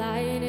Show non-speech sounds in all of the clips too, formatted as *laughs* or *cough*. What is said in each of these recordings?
Light.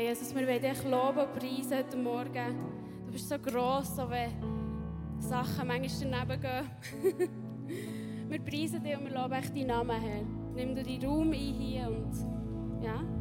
Ja, Jesus, wir wollen dich loben und preisen heute Morgen. Du bist so gross, so wenn Sachen manchmal daneben gehen. *laughs* wir preisen dich und wir loben echt deinen Namen, Herr. Nimm du deinen Raum ein hier und ja.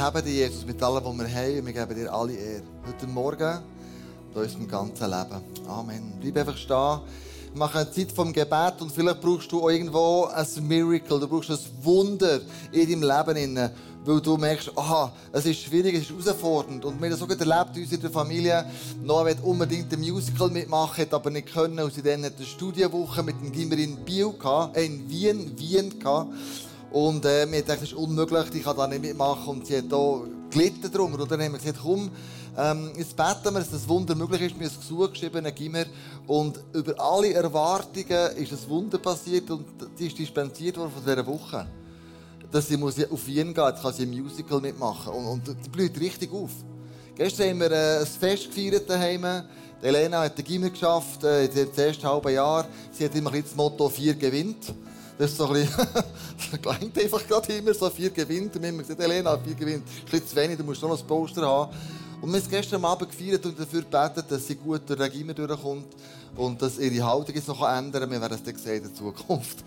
Haben dich, Jesus, mit allem, was wir haben. Wir geben dir alle Ehre. Heute Morgen und unserem ganzen Leben. Amen. Bleib einfach stehen. Wir machen eine Zeit vom Gebet und vielleicht brauchst du auch irgendwo ein Miracle. Du brauchst ein Wunder in deinem Leben. Weil du merkst, aha, es ist schwierig, es ist herausfordernd. Und wir haben das sogar erlebt in unserer Familie. Noah will unbedingt ein Musical mitmachen, hat aber nicht können. Und sie dann eine Studienwoche mit dem Gimmer in Biel, gehabt, äh, in Wien, Wien gehabt. Und äh, wir dachten, das ist unmöglich, ich kann da nicht mitmachen. Und sie hat da gelitten darunter. Und dann haben wir gesagt, komm, ähm, jetzt beten wir, dass das Wunder möglich ist. Wir haben ein Gesuch geschrieben, ein Gimmer. Und über alle Erwartungen ist das Wunder passiert und die ist dispensiert worden von dieser Woche. Dass sie muss auf Wien gehen, jetzt kann sie ein Musical mitmachen. Und, und die blüht richtig auf. Gestern haben wir äh, ein Fest gefeiert daheim. Elena hat den Gimmer geschafft, äh, dem ersten halben Jahr. Sie hat immer ein das Motto 4 gewinnt. Das ist so ein bisschen, *laughs* das klingt einfach gerade immer so, vier gewinnt. Und wir haben gesagt, Elena, vier gewinnt. Das ein bisschen zu wenig, du musst noch ein Poster haben. Und wir haben es gestern Abend gefeiert und dafür gebetet, dass sie gut durch den Gimmer durchkommt und dass ihre Haltung jetzt noch ändern kann. Wir werden es dann sehen in der Zukunft.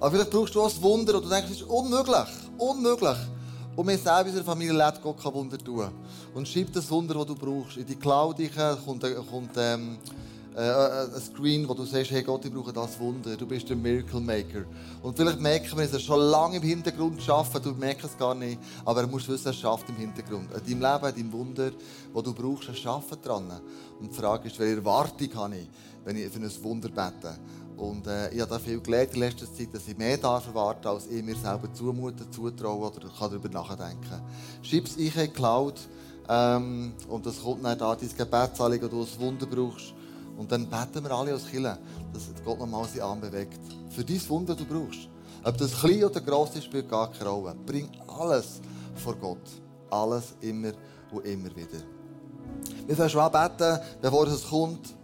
Aber vielleicht brauchst du auch ein Wunder und du denkst, es ist unmöglich. Unmöglich. Und wir selber in unserer Familie lässt Gott kein Wunder tun. Und schreib das Wunder, das du brauchst. In die Cloud kommt, kommt ähm, äh, ein Screen, wo du sagst, hey Gott, ich brauche das Wunder. Du bist der Miracle Maker. Und vielleicht merken wir, dass er schon lange im Hintergrund schafft. Du merkst es gar nicht. Aber er muss wissen, er schafft im Hintergrund. In deinem Leben, in deinem Wunder, das du brauchst, er schafft dran. Und die Frage ist, welche Erwartung habe ich, wenn ich für ein Wunder bete? Und äh, ich habe da viel gelernt in letzter Zeit, dass ich mehr darf erwarten, als ich mir selber zumuten, zutrauen oder kann darüber nachdenken. Schreib es in die Cloud ähm, und das kommt dann da, dein Gebetsanliegen, wo du ein Wunder brauchst. Und dann beten wir alle als Kirche, dass Gott nochmal seinen Arm bewegt. Für dein Wunder, das du brauchst. Ob das klein oder gross ist, spielt gar keine Rolle. Bring alles vor Gott. Alles immer und immer wieder. Wir werden schon beten, bevor es kommt.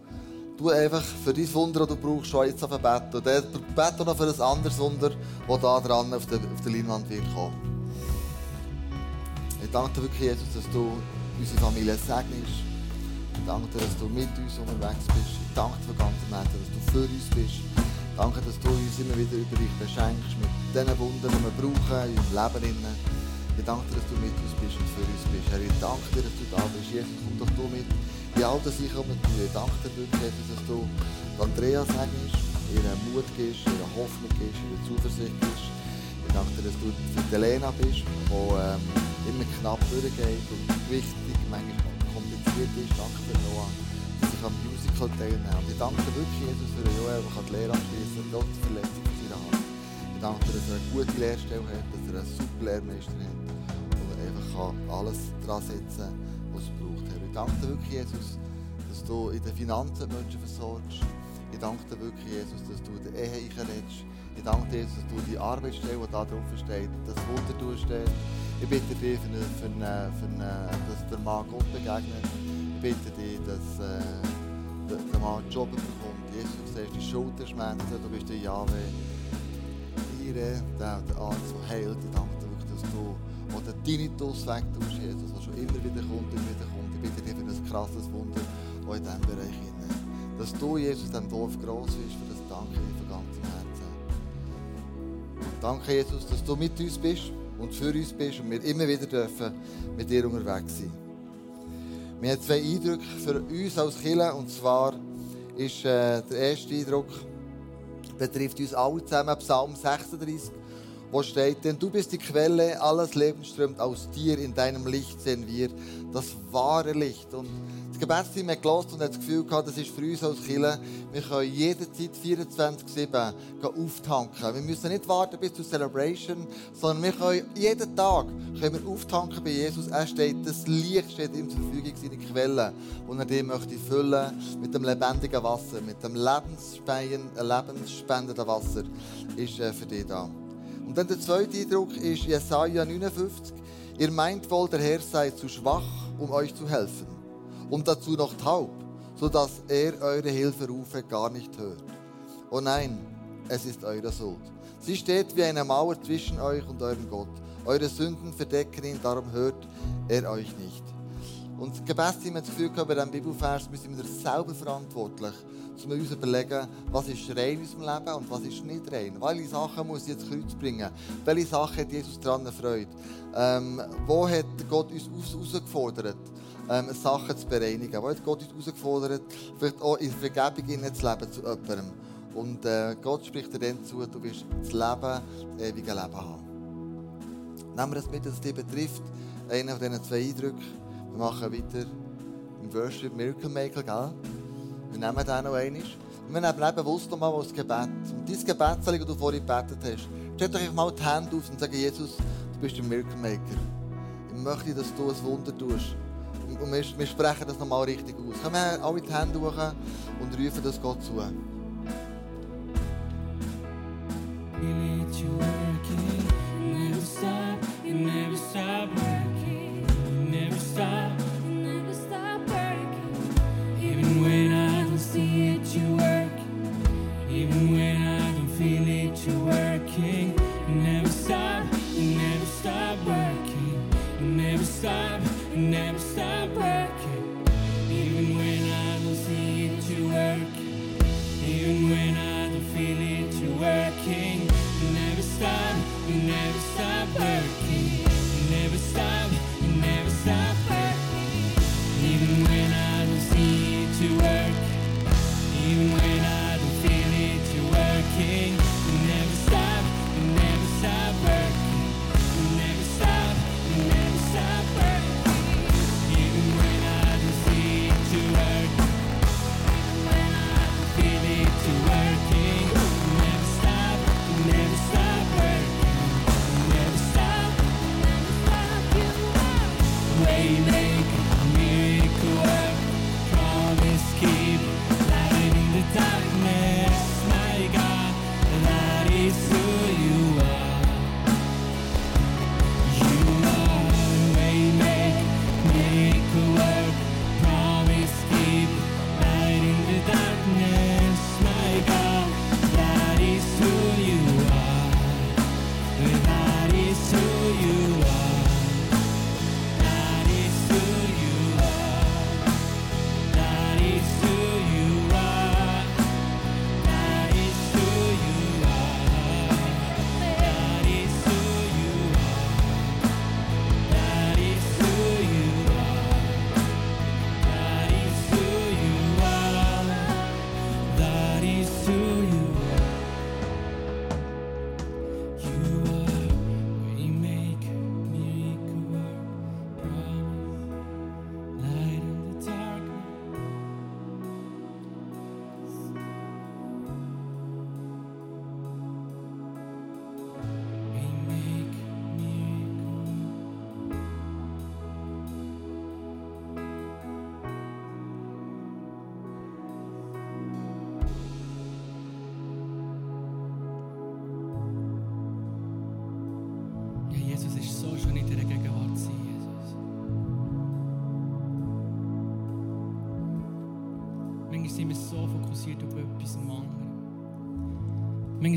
Du einfach für dein Wunder, das du brauchst, schon jetzt auf beten. Und dann bete noch für ein anderes Wunder, das da dran auf der, auf der Leinwand wird kommen. Ich danke dir wirklich, Jesus, dass du unsere Familie segnest. Danke dir, dass du mit uns unterwegs bist. Ich danke dir von ganzem Herzen, dass du für uns bist. Danke, dass du uns immer wieder über dich beschenkst mit den Wundern, die wir brauchen in unserem Leben. Ich danke dir, dass du mit uns bist und für uns bist. Herr, ich danke dir, dass du da bist. Jesus, komm doch du mit. In all das ich mit dir. Ich danke dir Jesus, dass du Andrea segnest, ihre Mut gibst, ihre Hoffnung gibst, ihre Zuversicht gibst. Ich danke dir, dass du für die Elena bist, die ähm, immer knapp durchgeht und wichtig, manchmal kompliziert ist. Danke dir, Noah, dass ich am Musical. Und ich danke wirklich, Jesus, für Joel, der die Lehre abschließen kann, trotz Verletzung von seiner Hand. Ich danke dir, dass er eine gute Lehrstelle hat, dass er einen super Lehrmeister hat und er einfach alles dran setzen kann, was es braucht. Ich danke dir wirklich, Jesus, dass du in den Finanzen Menschen versorgst. Ich danke dir wirklich, Jesus, dass du in der Ehe einredest. Ich danke dir, Jesus, dass du die Arbeitsstelle, die da drauf steht, das Wunder durchstehst. Ich bitte dich, für für für dass der Mann Gott begegnet. Bitte dich, dass äh, der, der Mann einen Job bekommt. Jesus, du siehst die Schulterschmerzen, du bist der Jahwe. Ire, der, der Arzt, der heilt. Ich danke dir dass du auch den Tinnitus wegtust, Jesus, was schon immer wieder kommt, immer wieder kommt. Ich bitte dich für ein krasses Wunder auch in diesem Bereich. Hinein. Dass du, Jesus, diesem Dorf gross bist, für das danke ich von ganzem Herzen. Danke, Jesus, dass du mit uns bist und für uns bist und wir immer wieder dürfen mit dir unterwegs sein. Wir haben zwei Eindrücke für uns als Kirche und zwar ist äh, der erste Eindruck betrifft uns alle zusammen, Psalm 36, wo steht, denn du bist die Quelle, alles Leben strömt aus dir, in deinem Licht sehen wir das wahre Licht. Und das Gebetsteam hat gehört und hat das Gefühl gehabt, das ist für uns als Kirche, wir können jederzeit 24-7 auftanken. Wir müssen nicht warten bis zur Celebration, sondern wir können jeden Tag können wir auftanken bei Jesus. Er steht, das Licht steht ihm zur Verfügung, seine Quelle, und er die möchte füllen mit dem lebendigen Wasser, mit dem Lebensspenden, lebensspendenden Wasser, ist äh, für dich da. Und dann der zweite Eindruck ist Jesaja 59. Ihr meint wohl, der Herr sei zu schwach, um euch zu helfen. Und dazu noch taub, sodass er eure Hilferufe gar nicht hört. Oh nein, es ist eure Schuld. Sie steht wie eine Mauer zwischen euch und eurem Gott. Eure Sünden verdecken ihn, darum hört er euch nicht. Und das Gebetsteam hat das Gefühl gehabt, bei diesem Bibelvers, wir sind wir selber verantwortlich, um uns überlegen, was ist rein in unserem Leben und was ist nicht rein. Welche Sachen muss ich ins Kreuz bringen? Welche Sachen hat Jesus daran erfreut? Ähm, wo hat Gott uns herausgefordert, ähm, Sachen zu bereinigen? Wo hat Gott herausgefordert, vielleicht auch in Vergebung zu leben zu jemandem? Und äh, Gott spricht dir dann zu, du wirst das Leben, das ewige Leben haben. Nehmen wir das mit, dass es dich betrifft, einen von diesen zwei Eindrücken. Wir machen weiter im Worship Miracle Maker, gell? Wir nehmen den noch einmal. Und wir nehmen bewusst noch mal das Gebet. Und dieses Gebet, das du vorhin gebetet hast, stell doch mal die Hände auf und sag, Jesus, du bist der Miracle Maker. Ich möchte, dass du ein Wunder tust. Und wir, wir sprechen das noch mal richtig aus. Kommen wir alle die Hände hoch und rufen das Gott zu.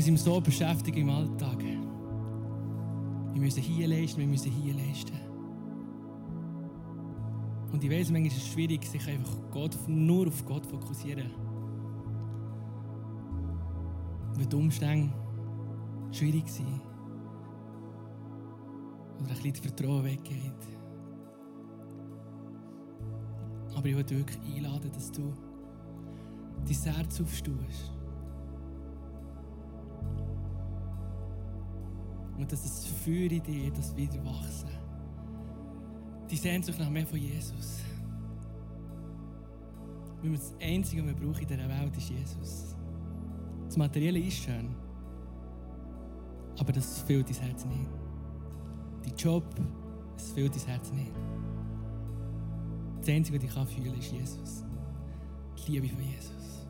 Manchmal sind so beschäftigt im Alltag. Wir müssen hier leisten, wir müssen hier leisten. Und ich weiß, manchmal ist es schwierig, sich einfach Gott, nur auf Gott fokussieren. Weil die Umstände schwierig sind. Oder ein bisschen das Vertrauen weggeht. Aber ich möchte wirklich einladen, dass du dein Herz aufstehst. Und dass das Feuer in dir, das wieder wachsen. Die Sehnsucht nach mehr von Jesus. Weil das Einzige, was wir brauchen in dieser Welt, ist Jesus. Das Materielle ist schön. Aber das füllt dein Herz nicht. Dein Job, es füllt dein Herz nicht. Das Einzige, was ich kann fühlen kann, ist Jesus. Die Liebe von Jesus.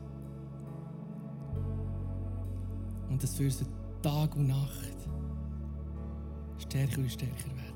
Und das führt so Tag und Nacht stärker und stärker werden.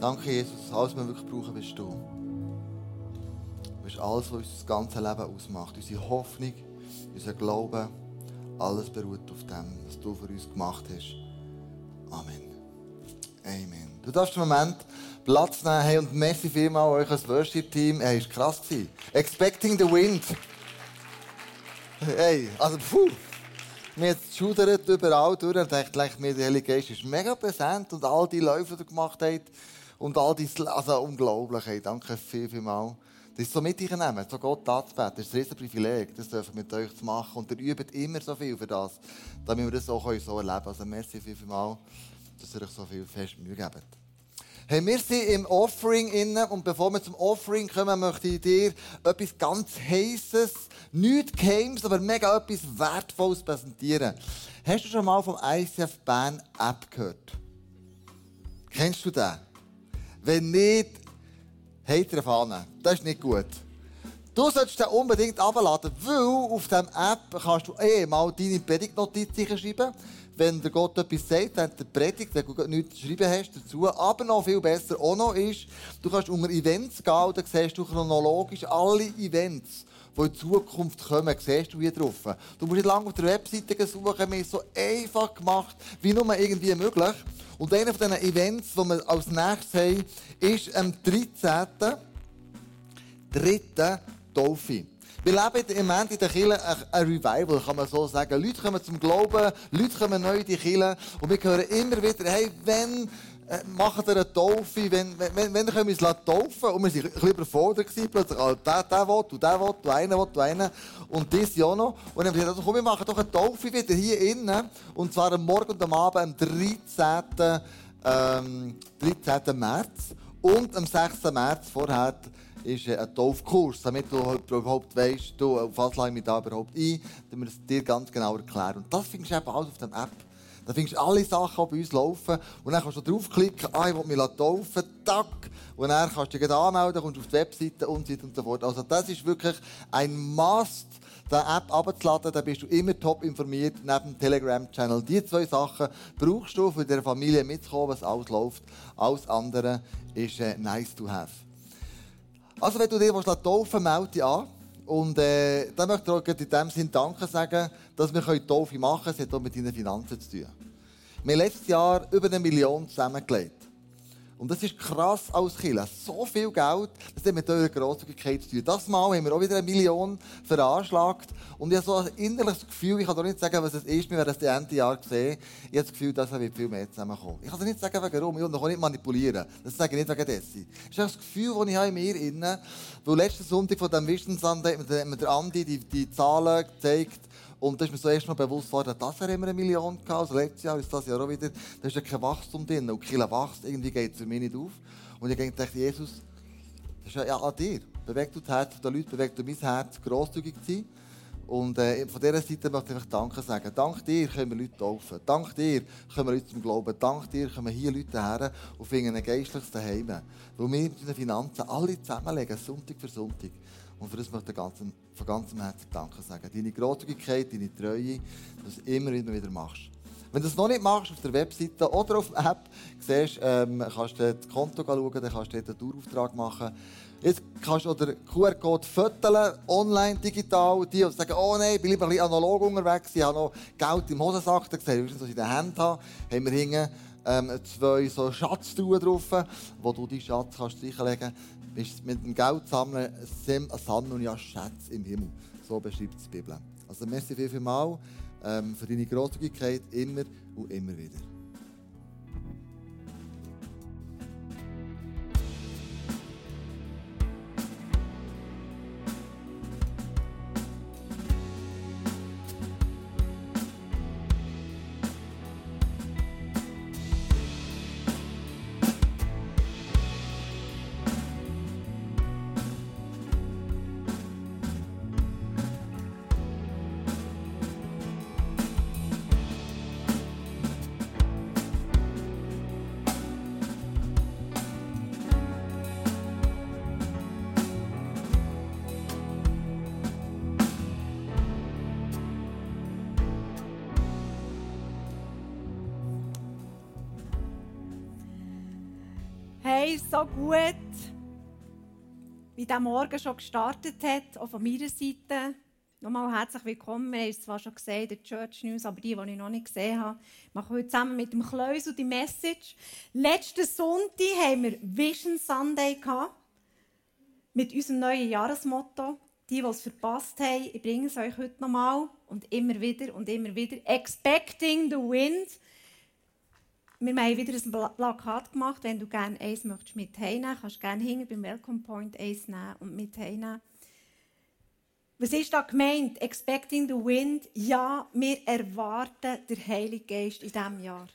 Danke, Jesus. Alles, was wir wirklich brauchen, bist du. Du bist alles, was unser ganzes Leben ausmacht. Unsere Hoffnung, unser Glaube, alles beruht auf dem, was du für uns gemacht hast. Amen. Amen. Du darfst im Moment Platz nehmen hey, und merci vielmal euch als Worship-Team. Hey, ist krass gewesen. Expecting the Wind. Hey, also puh. Jetzt schudert überall durch und dachte, mir der Heilige ist mega präsent und all die Läufe, die ihr gemacht habt und all die, also unglaublich, hey, danke viel, viel mal. Das ist so mit euch nehmen, so Gott anzubeten, das ist ein riesen Privileg, das dürfen wir mit euch zu machen und ihr übt immer so viel für das, damit wir das auch so erleben können. Also merci viel, viel mal, dass ihr euch so viel fest Mühe gebt. Hey, wir sind im Offering innen und bevor wir zum Offering kommen, möchte ich dir etwas ganz Heißes, nichts Geheimes, aber mega etwas Wertvolles präsentieren. Hast du schon mal vom ICF Band App gehört? Kennst du den? Wenn nicht, habt ihr Fahne. Das ist nicht gut. Du solltest den unbedingt abladen, weil auf dieser App kannst du eh mal deine Predigtnotiz schreiben. Wenn der Gott etwas sagt, dann der Predigt, wenn du nichts zu schreiben hast dazu. Aber noch viel besser auch noch ist, du kannst unter Events gehen und dann siehst du chronologisch alle Events, die in Zukunft kommen, siehst du hier drauf. Du musst nicht lange auf der Webseite suchen, wir so einfach gemacht, wie nur irgendwie möglich. Und einer von Events, die wir als nächstes haben, ist am 13 dritten Taufe. Wir leben im Moment in der Kirche ein Revival, kann man so sagen. Leute kommen zum Glauben, Leute kommen neu in die Kirche und wir hören immer wieder, hey, wenn äh, machen wir eine Taufe, wenn, wenn, wenn können wir uns taufen und wir waren ein bisschen überfordert plötzlich, oh, der, der will, und der will, und einer will, und einer und das ja noch. Und dann haben wir gesagt, also, komm, wir machen doch eine Taufe wieder hier innen und zwar am Morgen und am Abend, am 13. Ähm, 13. März und am 6. März vorher ist ein Taufkurs, damit du überhaupt weißt, du, auf was lade ich mich da überhaupt ein, damit wir es dir ganz genau erklären. Und das findest du eben alles auf der App. Da findest du alle Sachen, die bei uns laufen. Und dann kannst du draufklicken, ah, ich will mich taufen, tack. Und dann kannst du dich anmelden, kommst auf die Webseite und so weiter und so fort. Also das ist wirklich ein Must, die App abzuladen, dann bist du immer top informiert, neben dem Telegram-Channel. Die zwei Sachen brauchst du, um in der Familie mitzukommen, was alles läuft. Alles andere ist äh, nice to have. Also, wenn du dir taufen melde dich an. Und äh, dann möchte ich auch in diesem Sinne Danke sagen, dass wir Taufe machen können. Es hat auch mit deinen Finanzen zu tun. Wir haben letztes Jahr über eine Million zusammengelegt. Und das ist krass als Killer. So viel Geld, das hat mit eurer Grosszügigkeit zu tun. Das Mal haben wir auch wieder eine Million veranschlagt. Und ich habe so ein innerliches Gefühl, ich kann doch nicht sagen, was es ist, wir werden das Ende Jahr sehen. Ich habe das Gefühl, dass wir viel mehr zusammenkommen. Ich kann es nicht sagen, warum. Ich will noch nicht manipulieren. Das sage ich nicht wegen dessen. Das ist das Gefühl, das ich habe in mir habe. Weil letzten Sonntag von diesem Vision hat mir der Andi die, die Zahlen gezeigt. Und da ist mir so erst mal bewusst geworden, das Jahr haben wir eine Million gehabt, also letztes Jahr ist das Jahr auch wieder. Da ist ja kein Wachstum drin. Und Kille wächst, irgendwie geht es für mich nicht auf. Und ich dachte, Jesus, das ist ja an dir. Bewegt du das Herz der Leute, bewegt du mein Herz, grosszügig zu sein. Und äh, von dieser Seite möchte ich Danke sagen. Dank dir können wir Leute taufen. Dank dir können wir Leute zum Glauben. Dank dir können hier Leute her und finden ein geistliches Daheim. Weil wir unsere Finanzen alle zusammenlegen, Sonntag für Sonntag. Und für das möchte ich ganzen, von ganzem Herzen Danke sagen. Deine Großzügigkeit, deine Treue, dass du immer wieder machst. Wenn du es noch nicht machst, auf der Webseite oder auf der App, siehst, ähm, kannst du das Konto schauen, dann kannst du dort einen Dauerauftrag machen. Jetzt kannst du den QR-Code fotografieren, online, digital. Die, sagen, oh nein, ich bin lieber ein bisschen analog unterwegs, ich habe noch Geld im Hosensack, dann siehst du, was ich in der Hand habe. Haben wir hinten ähm, zwei so Schatztruhen drauf, wo du deinen Schatz kannst reinlegen kannst bist mit dem Geld sammeln, sammeln ja Schätze im Himmel. So beschreibt es die Bibel. Also merci viel, viel mal ähm, für deine Großzügigkeit immer und immer wieder. Wie der Morgen schon gestartet hat, auch von meiner Seite. Nochmal herzlich willkommen. Wir haben es zwar schon gesehen der Church News, aber die, die ich noch nicht gesehen habe, machen heute zusammen mit dem Kleusel die Message. Letzten Sonntag haben wir Vision Sunday gehabt, mit unserem neuen Jahresmotto. Die, die es verpasst haben, ich bringe es euch heute nochmal und immer wieder und immer wieder. Expecting the wind. Wir haben wieder ein Pla- Plakat gemacht. Wenn du gerne eins möchtest mit heimnehmen, kannst du gerne hinten beim Welcome Point eins nehmen und mit heimnehmen. Was ist da gemeint? Expecting the wind? Ja, wir erwarten den Heiligen Geist in diesem Jahr.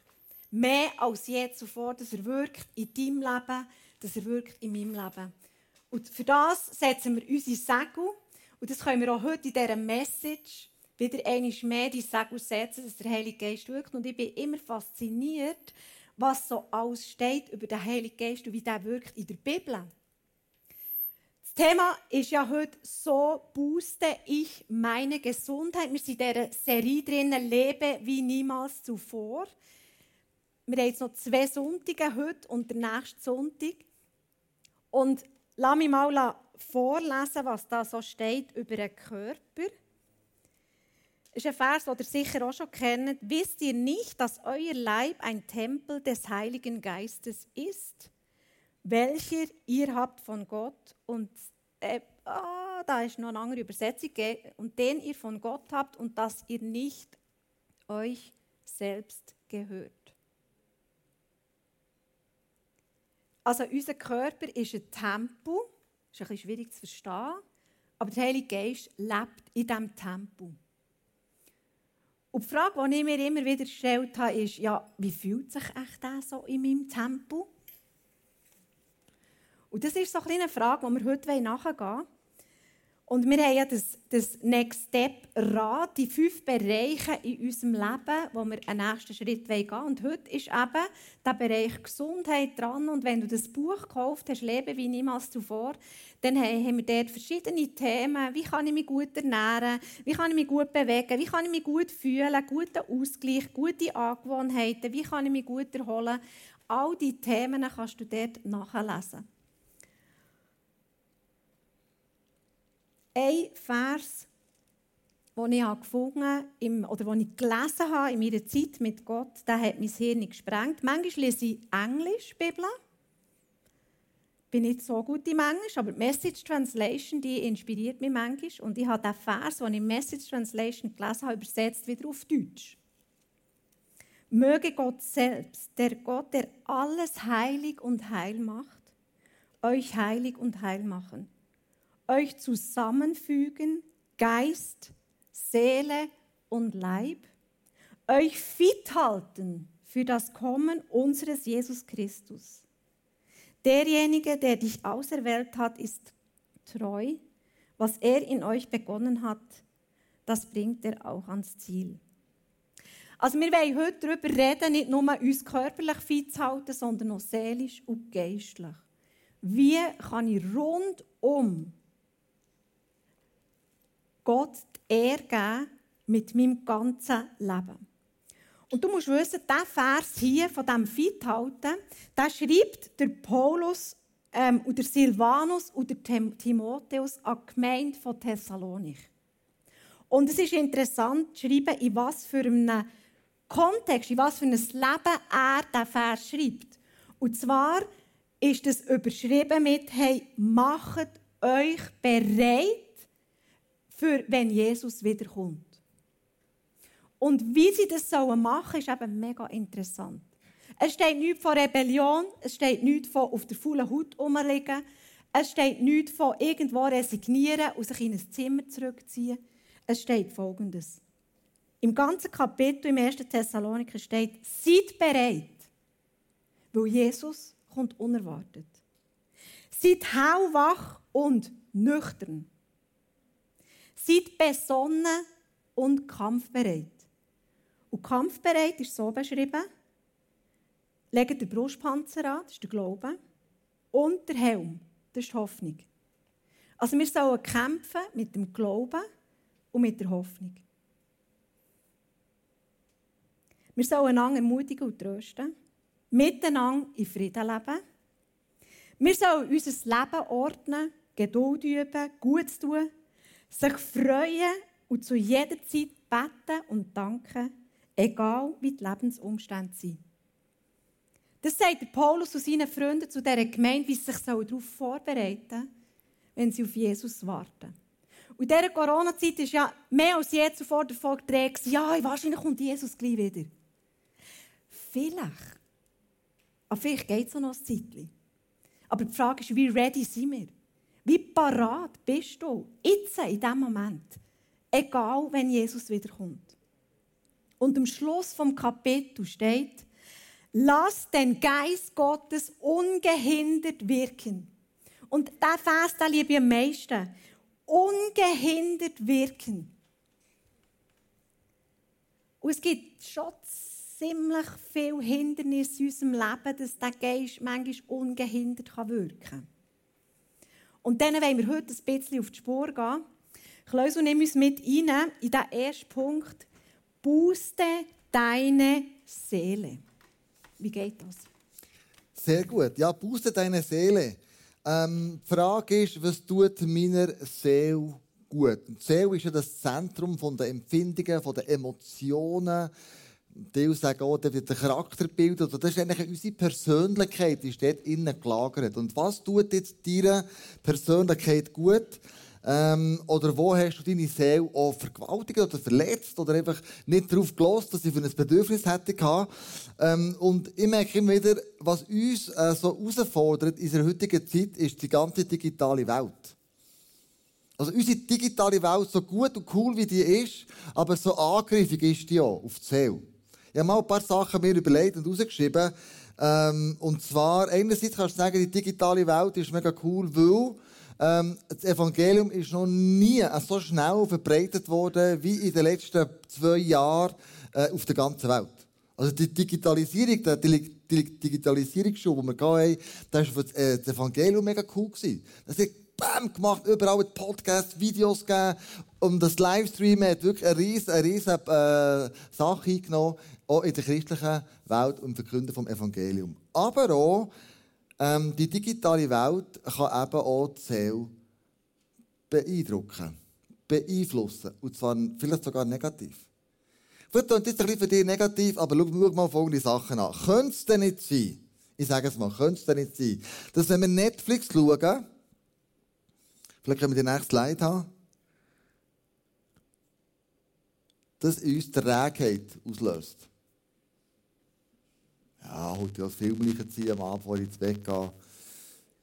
Mehr als je zuvor, dass er wirkt in deinem Leben, dass er wirkt in meinem Leben. Und für das setzen wir unsere Segel. Und das können wir auch heute in dieser Message wieder einmal mehr die Segel setzen, dass der Heilige Geist wirkt. Und ich bin immer fasziniert, was so alles steht über den Heiligen Geist und wie der wirkt in der Bibel. Das Thema ist ja heute «So booste ich meine Gesundheit». Wir sind in dieser Serie drin «Lebe wie niemals zuvor». Wir haben jetzt noch zwei Sonntage heute und der nächste Sonntag. Und lass mich mal vorlesen, was da so steht über den Körper. Ist ein Vers, den ihr sicher auch schon kennt. Wisst ihr nicht, dass euer Leib ein Tempel des Heiligen Geistes ist, welcher ihr habt von Gott und äh, ah, da ist noch eine andere Übersetzung und den ihr von Gott habt und dass ihr nicht euch selbst gehört. Also unser Körper ist ein Tempel, ist ein bisschen schwierig zu verstehen, aber der Heilige Geist lebt in diesem Tempel. Und die Frage, die ich mir immer wieder gestellt habe, ist, ja, wie fühlt sich echt der so in meinem Tempel? Und das ist so ein eine Frage, die wir heute nachgehen wollen. Und wir haben ja das, das Next Step Rad, die fünf Bereiche in unserem Leben, wo wir einen nächsten Schritt gehen wollen. Und heute ist eben der Bereich Gesundheit dran. Und wenn du das Buch gekauft hast, Leben wie niemals zuvor, dann haben wir dort verschiedene Themen. Wie kann ich mich gut ernähren? Wie kann ich mich gut bewegen? Wie kann ich mich gut fühlen? Guten Ausgleich, gute Angewohnheiten? Wie kann ich mich gut erholen? All diese Themen kannst du dort nachlesen. Ein Vers, den ich gefunden habe, oder den ich gelesen habe in meiner Zeit mit Gott, der hat mein Hirn gesprengt. Manchmal lese ich Englisch, Bibel. bin nicht so gut im Englisch, aber die Message Translation, die inspiriert mich manchmal. Und ich habe den Vers, den ich in Message Translation gelesen habe, übersetzt wieder auf Deutsch. Möge Gott selbst, der Gott, der alles heilig und heil macht, euch heilig und heil machen euch zusammenfügen, Geist, Seele und Leib, euch fit halten für das Kommen unseres Jesus Christus. Derjenige, der dich auserwählt hat, ist treu. Was er in euch begonnen hat, das bringt er auch ans Ziel. Also wir wollen heute darüber reden, nicht nur uns körperlich fit zu halten, sondern auch seelisch und geistlich. Wie kann ich rundum Gott die Ehre geben mit meinem ganzen Leben. Und du musst wissen, dieser Vers hier von diesem Fithalten, der schreibt der Paulus ähm, und der Silvanus der Tim Timotheus an die Gemeinde von Thessalonik. Und es ist interessant zu schreiben, in was für einem Kontext, in was für ein Leben er diesen Vers schreibt. Und zwar ist es überschrieben mit, hey, macht euch bereit für wenn Jesus wiederkommt. Und wie sie das sollen machen, ist eben mega interessant. Es steht nichts von Rebellion, es steht nichts von auf der faulen Haut rumliegen, es steht nichts von irgendwo resignieren und sich in ein Zimmer zurückziehen. Es steht Folgendes. Im ganzen Kapitel im 1. Thessaloniker steht, seid bereit, weil Jesus kommt unerwartet. Seid hellwach und nüchtern. Seid besonnen und kampfbereit. Und kampfbereit ist so beschrieben, legt den Brustpanzer an, das ist der Glaube, und der Helm, das ist die Hoffnung. Also wir sollen kämpfen mit dem Glauben und mit der Hoffnung. Wir sollen einander ermutigen und trösten, miteinander in Frieden leben Wir sollen unser Leben ordnen, Geduld üben, gut tun, sich freuen und zu jeder Zeit beten und danken, egal wie die Lebensumstände sind. Das sagt der Paulus und seinen Freunden zu dieser Gemeinde, wie sie sich darauf vorbereiten sollen, wenn sie auf Jesus warten. Und in dieser Corona-Zeit war ja mehr als je zuvor davon gedreht, ja, wahrscheinlich kommt Jesus gleich wieder. Vielleicht. Aber vielleicht geht es noch ein Zeitchen. Aber die Frage ist, wie ready sind wir? Wie parat bist du jetzt, in diesem Moment? Egal, wenn Jesus wiederkommt. Und am Schluss vom Kapitel steht, lass den Geist Gottes ungehindert wirken. Und der Vers, den liebe ich am meisten. Ungehindert wirken. Und es gibt schon ziemlich viele Hindernisse in unserem Leben, dass der Geist manchmal ungehindert wirken kann. Und dann wollen wir heute ein bisschen auf die Spur gehen. Kleus und nimm uns mit rein in den ersten Punkt. Booste deine Seele. Wie geht das? Sehr gut. Ja, booste deine Seele. Ähm, die Frage ist, was tut meiner Seele gut? Und die Seele ist ja das Zentrum von der Empfindungen, den Emotionen. Die sagen auch, der wird den Charakter bilden. Das ist eigentlich unsere Persönlichkeit, die ist dort innen gelagert. Und was tut jetzt deiner Persönlichkeit gut? Ähm, oder wo hast du deine Seele auch vergewaltigt oder verletzt oder einfach nicht darauf gelost, dass sie für ein Bedürfnis hätte. Ähm, und ich merke immer wieder, was uns äh, so herausfordert in unserer heutigen Zeit, ist die ganze digitale Welt. Also unsere digitale Welt, so gut und cool wie die ist, aber so angriffig ist die auch auf die Seele. Ich habe mal ein paar Sachen mir überlegt und rausgeschrieben. Ähm, und zwar, einerseits kannst du sagen, die digitale Welt ist mega cool, weil ähm, das Evangelium ist noch nie so schnell verbreitet worden wie in den letzten zwei Jahren äh, auf der ganzen Welt. Also die Digitalisierung, der Digitalisierungsschub, den wir hatten, das war für äh, das Evangelium mega cool. Das hat Bam gemacht, überall mit Podcasts, Videos gegeben. Und das Livestream hat wirklich eine riesige, eine riesige äh, Sache eingenommen, auch in der christlichen Welt und Verkünden vom Evangelium. Aber auch ähm, die digitale Welt kann eben auch die Seele beeindrucken, beeinflussen. Und zwar vielleicht sogar negativ. Vielleicht klingt das ein bisschen für dich negativ, aber schau, schau mal folgende Sachen an. Könnte es denn nicht sein, ich sage es mal, könnte es denn nicht sein, dass wenn wir Netflix schauen, vielleicht können wir die nächste Slide haben, dass uns Trägheit auslöst. Ja, heute das Film ziehen, am Abend, bevor ich ins Bett gehe.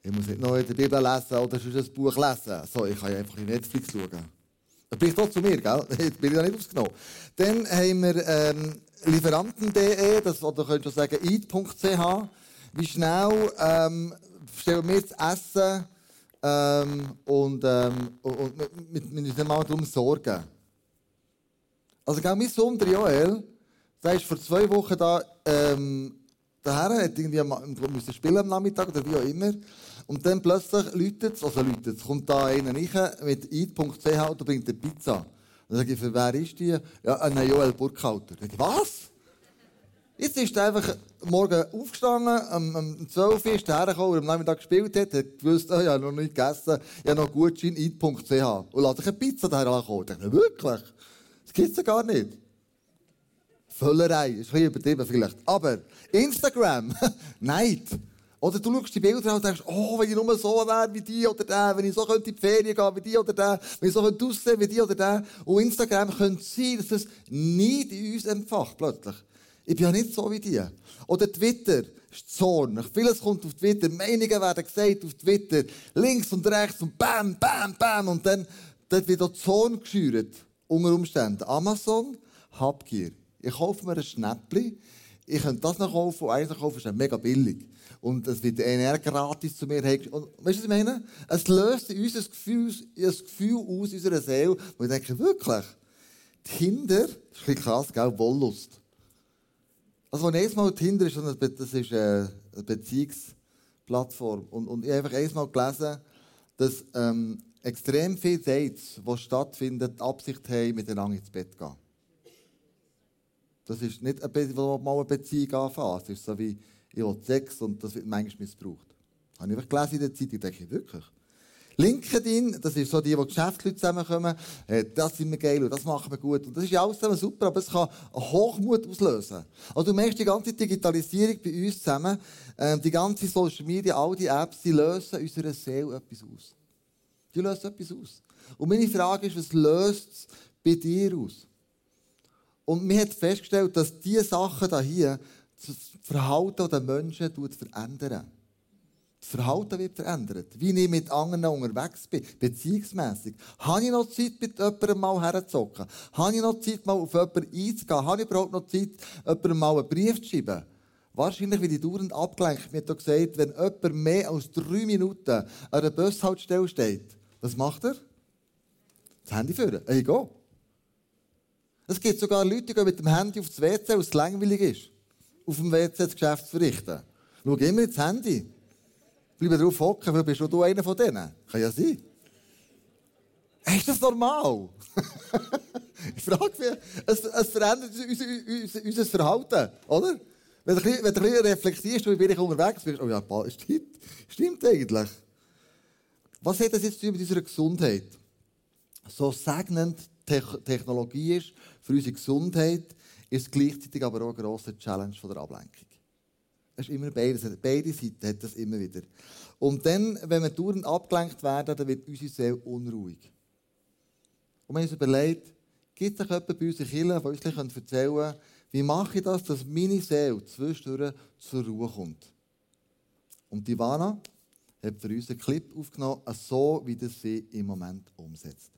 Ich muss nicht noch in der Bibel lesen oder sonst ein Buch lesen. So, ich kann ja einfach in Netflix schauen. Das bringt doch zu mir, gell? *laughs* Jetzt bin ich ja nicht aufgenommen. Dann haben wir ähm, Lieferanten.de, das, oder könntest du sagen, eat.ch. Wie schnell ähm, stellen wir das Essen ähm, und, ähm, und, und wir müssen mal darum sorgen. Also, gell, mein Sohn, Joel, der ist vor zwei Wochen da ähm, daher, hat irgendwie müssen spielen am Nachmittag oder wie auch immer. Und dann plötzlich läutet es, also läutet es, kommt da einer rein mit eat.ch und bringt eine Pizza. Dann sage ich, für wer ist die? Ja, ein Joel Burkhalter. Dann sage ich, was? Jetzt ist er einfach morgen aufgestanden, um, um 12 Uhr ist er hergekommen, und am Nachmittag gespielt hat, hat gewusst, oh, ich habe noch nicht gegessen, ich habe noch Gutschein. Und lässt sich eine Pizza daher kommen. Ich dachte, wirklich? Das gibt es ja gar nicht. Völlerei, ist ein bisschen übertrieben vielleicht. Aber Instagram, *laughs* Neid. Oder du schaust die Bilder an und denkst, oh, wenn ich nur so wäre wie die oder der, wenn ich so könnte in die Ferien gehen wie die oder der, wenn ich so könnte aussehen wie die oder der. Und Instagram könnte sein, dass das nicht in uns empfacht, plötzlich. Ich bin ja nicht so wie die. Oder Twitter ist Zorn. Vieles kommt auf Twitter, Meinungen werden gesagt auf Twitter, links und rechts und bam, bam, bam. Und dann dort wird auch Zorn geschürt, unter Umständen. Amazon, Habgier. Ich kaufe mir ein Schnäppchen, ich könnte das noch kaufen und eins kaufen, ist mega billig. Und es wird NR gratis zu mir. Und, weißt du, was ich meine? Es löst in uns ein Gefühl, ein Gefühl aus unserer Seele, wo ich denke, wirklich, Tinder, das ist ein bisschen krass, gell, Wollust. Also, wenn ich mal Tinder ist, das ist eine Beziehungsplattform. Und, und ich habe einfach einmal gelesen, dass ähm, extrem viele Dates, die stattfinden, die Absicht haben, miteinander ins Bett zu gehen. Das ist nicht eine, Be wo mal eine Beziehung anfangen. Es ist so wie, ich will Sex und das wird manchmal missbraucht. Habe ich einfach gelesen in der Zeitung, denke ich, wirklich. LinkedIn, das ist so die, wo Geschäftsleute zusammenkommen, äh, das sind wir geil und das machen wir gut. Und das ist ja alles zusammen super, aber es kann Hochmut auslösen. Also du merkst die ganze Digitalisierung bei uns zusammen, äh, die ganze Social Media, all die Apps, die lösen unserer Seele etwas aus. Die lösen etwas aus. Und meine Frage ist, was löst es bei dir aus? Und mir hat festgestellt, dass diese Sachen hier das Verhalten der Menschen verändern. Das Verhalten wird verändert. Wie ich mit anderen unterwegs bin, beziehungsmässig. Habe ich noch Zeit, mit jemandem mal herzocken? Habe ich noch Zeit, mal auf jemanden einzugehen? Habe ich überhaupt noch Zeit, jemandem mal einen Brief zu schreiben? Wahrscheinlich wird ich dauernd abgelenkt. Mir hat gesagt, wenn jemand mehr als drei Minuten an einer Bushaltestelle steht, was macht er? Das Handy führen. Hey, go. Es gibt sogar Leute, die gehen mit dem Handy aufs WC, weil es langweilig ist, auf dem WC das Geschäft zu verrichten. Schau immer ins Handy. Bleib drauf hocken, vielleicht bist du einer von denen. Kann ja sein. Ist das normal? *laughs* ich frage mich, es, es verändert unser, unser, unser Verhalten, oder? Wenn du, ein wenn du bisschen reflektierst, wie bin ich unterwegs bist, oh ja, stimmt, stimmt eigentlich. Was hat das jetzt mit unserer Gesundheit? So segnend Technologie ist für unsere Gesundheit, ist gleichzeitig aber auch eine grosse Challenge von der Ablenkung. Es ist immer beides. Beide Seiten hat das immer wieder. Und dann, wenn wir dauernd abgelenkt werden, dann wird unsere Seele unruhig. Und wir haben uns überlegt, gibt es jemanden bei uns in Kirche, der uns erzählen kann, wie mache ich das, dass meine Seele zwischendurch zur Ruhe kommt. Und Ivana hat für uns einen Clip aufgenommen, so wie das sie im Moment umsetzt.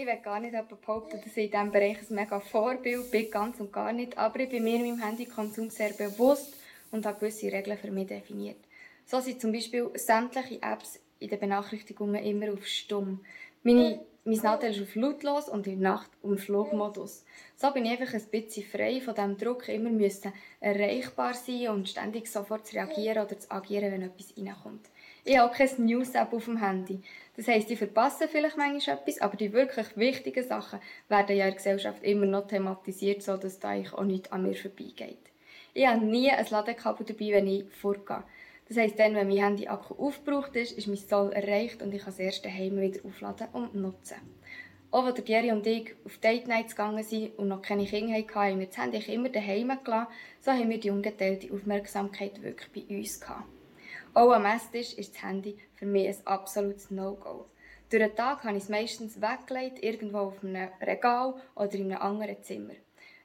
Ich will gar nicht behaupten, dass ich in diesem Bereich ein mega Vorbild bin, ganz und gar nicht. Aber ich bin mir meinem Handykonsum sehr bewusst und habe gewisse Regeln für mich definiert. So sind zum Beispiel sämtliche Apps in den Benachrichtigungen immer auf Stumm. Meine, mein Nadel ist auf lautlos und in der Nacht um Flugmodus. So bin ich einfach ein bisschen frei von dem Druck, immer müssen erreichbar sein und ständig sofort zu reagieren oder zu agieren, wenn etwas reinkommt. Ich habe auch keine News-App auf dem Handy. Das heisst, ich verpasse vielleicht manchmal etwas, aber die wirklich wichtigen Sachen werden ja in der Gesellschaft immer noch thematisiert, sodass da eigentlich auch nichts an mir vorbeigeht. Ich habe nie ein Ladekabel dabei, wenn ich vorgehe. Das heisst, dann, wenn mein Handy-Akku aufgebraucht ist, ist mein Soll erreicht und ich kann es erst daheim wieder aufladen und nutzen. Auch als Jerry und ich auf Date Nights gegangen sind und noch keine Kinder hatten, haben wir das Handy immer daheim gelassen, so haben wir die ungeteilte Aufmerksamkeit wirklich bei uns gehabt. Auch am Esstisch ist das Handy für mich ein absolutes No-Go. Durch den Tag habe ich es meistens weggelegt, irgendwo auf einem Regal oder in einem anderen Zimmer.